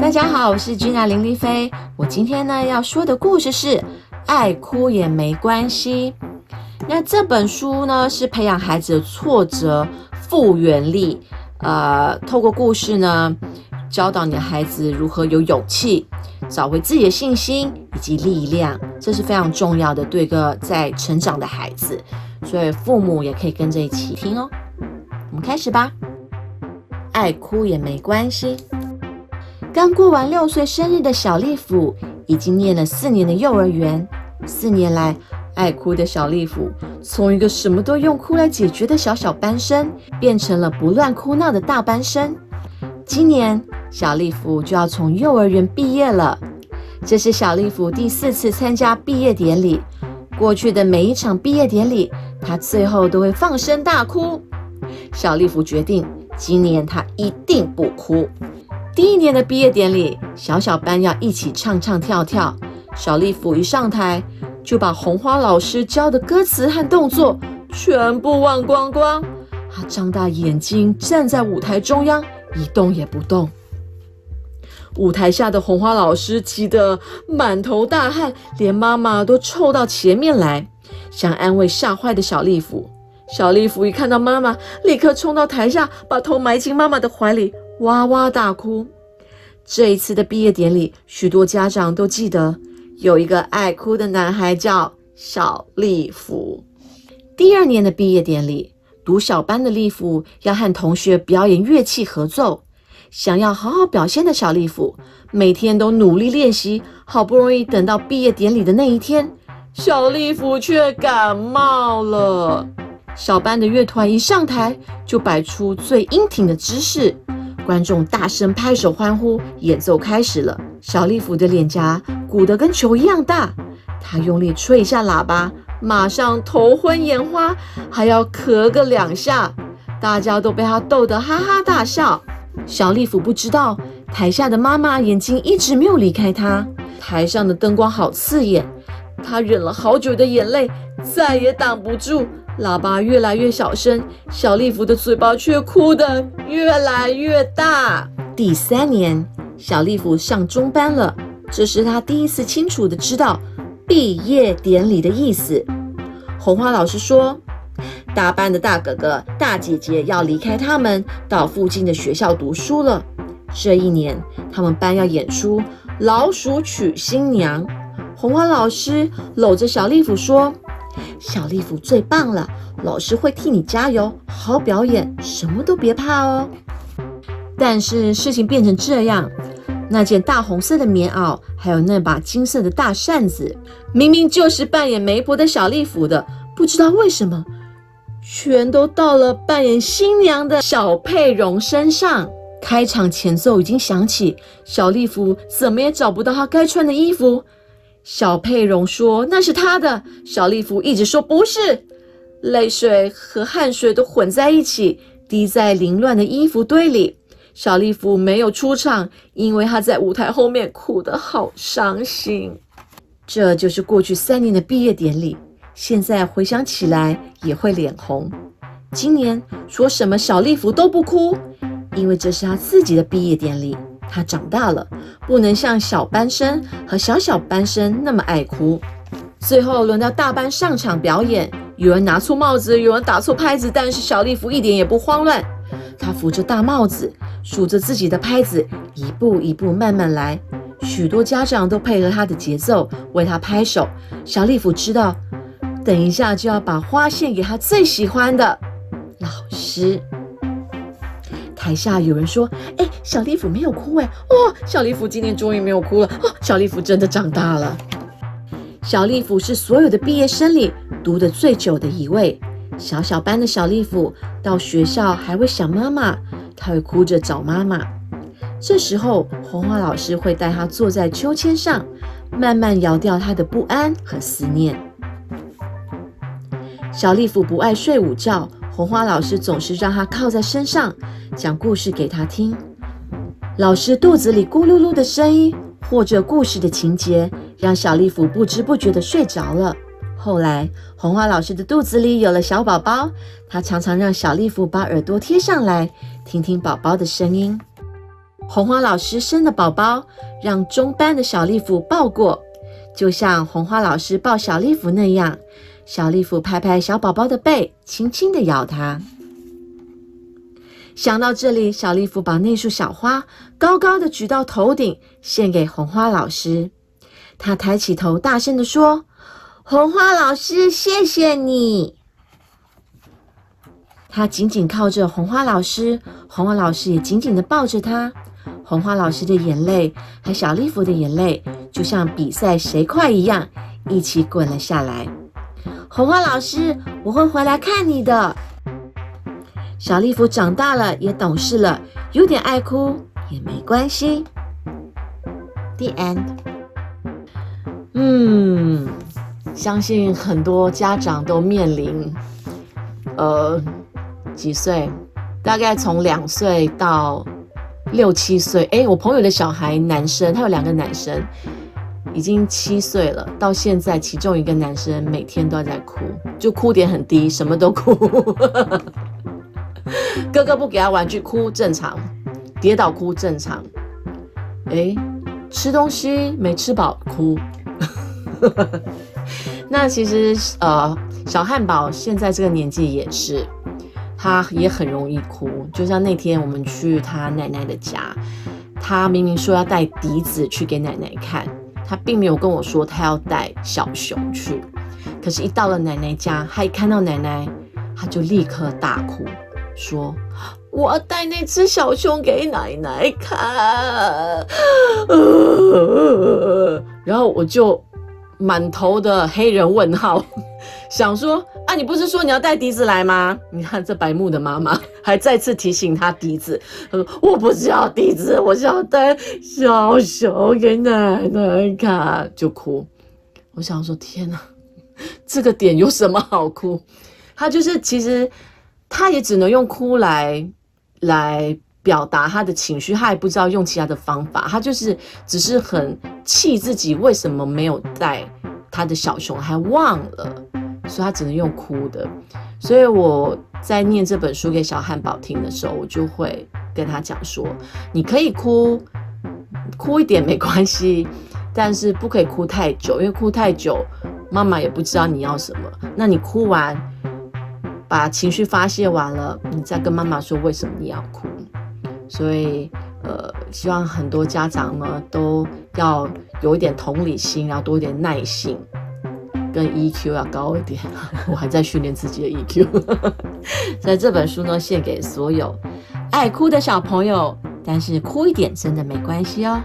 大家好，我是君娜林丽菲。我今天呢要说的故事是《爱哭也没关系》。那这本书呢是培养孩子的挫折复原力，呃，透过故事呢教导你的孩子如何有勇气找回自己的信心以及力量，这是非常重要的，对个在成长的孩子。所以父母也可以跟着一起听哦。我们开始吧。爱哭也没关系。刚过完六岁生日的小丽芙，已经念了四年的幼儿园。四年来，爱哭的小丽芙从一个什么都用哭来解决的小小班生，变成了不乱哭闹的大班生。今年，小丽芙就要从幼儿园毕业了。这是小丽芙第四次参加毕业典礼。过去的每一场毕业典礼，他最后都会放声大哭。小丽芙决定。今年他一定不哭。第一年的毕业典礼，小小班要一起唱唱跳跳。小丽甫一上台，就把红花老师教的歌词和动作全部忘光光。他张大眼睛站在舞台中央，一动也不动。舞台下的红花老师急得满头大汗，连妈妈都凑到前面来，想安慰吓坏的小丽甫。小丽芙一看到妈妈，立刻冲到台下，把头埋进妈妈的怀里，哇哇大哭。这一次的毕业典礼，许多家长都记得有一个爱哭的男孩叫小丽芙。第二年的毕业典礼，读小班的丽芙要和同学表演乐器合奏，想要好好表现的小丽芙每天都努力练习，好不容易等到毕业典礼的那一天，小丽芙却感冒了。小班的乐团一上台就摆出最英挺的姿势，观众大声拍手欢呼，演奏开始了。小丽芙的脸颊鼓得跟球一样大，她用力吹一下喇叭，马上头昏眼花，还要咳个两下，大家都被她逗得哈哈大笑。小丽芙不知道，台下的妈妈眼睛一直没有离开她，台上的灯光好刺眼，她忍了好久的眼泪再也挡不住。喇叭越来越小声，小丽芙的嘴巴却哭得越来越大。第三年，小丽芙上中班了，这是她第一次清楚的知道毕业典礼的意思。红花老师说，大班的大哥哥、大姐姐要离开他们，到附近的学校读书了。这一年，他们班要演出《老鼠娶新娘》。红花老师搂着小丽芙说。小丽芙最棒了，老师会替你加油，好好表演，什么都别怕哦。但是事情变成这样，那件大红色的棉袄，还有那把金色的大扇子，明明就是扮演媒婆的小丽芙的，不知道为什么，全都到了扮演新娘的小佩蓉身上。开场前奏已经响起，小丽芙怎么也找不到她该穿的衣服。小佩蓉说：“那是他的。”小丽芙一直说：“不是。”泪水和汗水都混在一起，滴在凌乱的衣服堆里。小丽芙没有出场，因为她在舞台后面哭得好伤心。这就是过去三年的毕业典礼，现在回想起来也会脸红。今年说什么小丽芙都不哭，因为这是她自己的毕业典礼。他长大了，不能像小班生和小小班生那么爱哭。最后轮到大班上场表演，有人拿错帽子，有人打错拍子，但是小丽芙一点也不慌乱。她扶着大帽子，数着自己的拍子，一步一步慢慢来。许多家长都配合她的节奏，为她拍手。小丽芙知道，等一下就要把花献给她最喜欢的老师。台下有人说：“哎，小丽芙没有哭哎，哇，小丽芙今年终于没有哭了哦，小丽芙真的长大了。”小丽芙是所有的毕业生里读的最久的一位。小小班的小丽芙到学校还会想妈妈，她会哭着找妈妈。这时候，红花老师会带她坐在秋千上，慢慢摇掉她的不安和思念。小丽芙不爱睡午觉。红花老师总是让他靠在身上，讲故事给他听。老师肚子里咕噜噜的声音，或者故事的情节，让小丽芙不知不觉地睡着了。后来，红花老师的肚子里有了小宝宝，他常常让小丽芙把耳朵贴上来，听听宝宝的声音。红花老师生的宝宝让中班的小丽芙抱过，就像红花老师抱小丽芙那样，小丽芙拍拍小宝宝的背，轻轻地咬它。想到这里，小丽芙把那束小花高高的举到头顶，献给红花老师。她抬起头，大声的说：“红花老师，谢谢你。”她紧紧靠着红花老师，红花老师也紧紧的抱着她。红花老师的眼泪和小丽芙的眼泪，就像比赛谁快一样，一起滚了下来。红花老师，我会回来看你的。小丽芙长大了，也懂事了，有点爱哭也没关系。The end。嗯，相信很多家长都面临，呃，几岁？大概从两岁到。六七岁，哎，我朋友的小孩男生，他有两个男生，已经七岁了。到现在，其中一个男生每天都在哭，就哭点很低，什么都哭。哥哥不给他玩具，哭正常；跌倒哭正常。哎，吃东西没吃饱哭。那其实呃，小汉堡现在这个年纪也是。他也很容易哭，就像那天我们去他奶奶的家，他明明说要带笛子去给奶奶看，他并没有跟我说他要带小熊去，可是，一到了奶奶家，他一看到奶奶，他就立刻大哭，说：“我要带那只小熊给奶奶看。”然后我就满头的黑人问号，想说。啊，你不是说你要带笛子来吗？你看这白木的妈妈 还再次提醒他笛子。他说：“我不是要笛子，我是要带小熊给奶奶看。”就哭。我想说：“天哪，这个点有什么好哭？”他就是其实他也只能用哭来来表达他的情绪，他也不知道用其他的方法。他就是只是很气自己为什么没有带他的小熊，还忘了。所以他只能用哭的，所以我在念这本书给小汉堡听的时候，我就会跟他讲说：你可以哭，哭一点没关系，但是不可以哭太久，因为哭太久，妈妈也不知道你要什么。那你哭完，把情绪发泄完了，你再跟妈妈说为什么你要哭。所以，呃，希望很多家长呢都要有一点同理心，然后多一点耐性。跟 EQ 要高一点，我还在训练自己的 EQ。在这本书呢，献给所有爱哭的小朋友，但是哭一点真的没关系哦。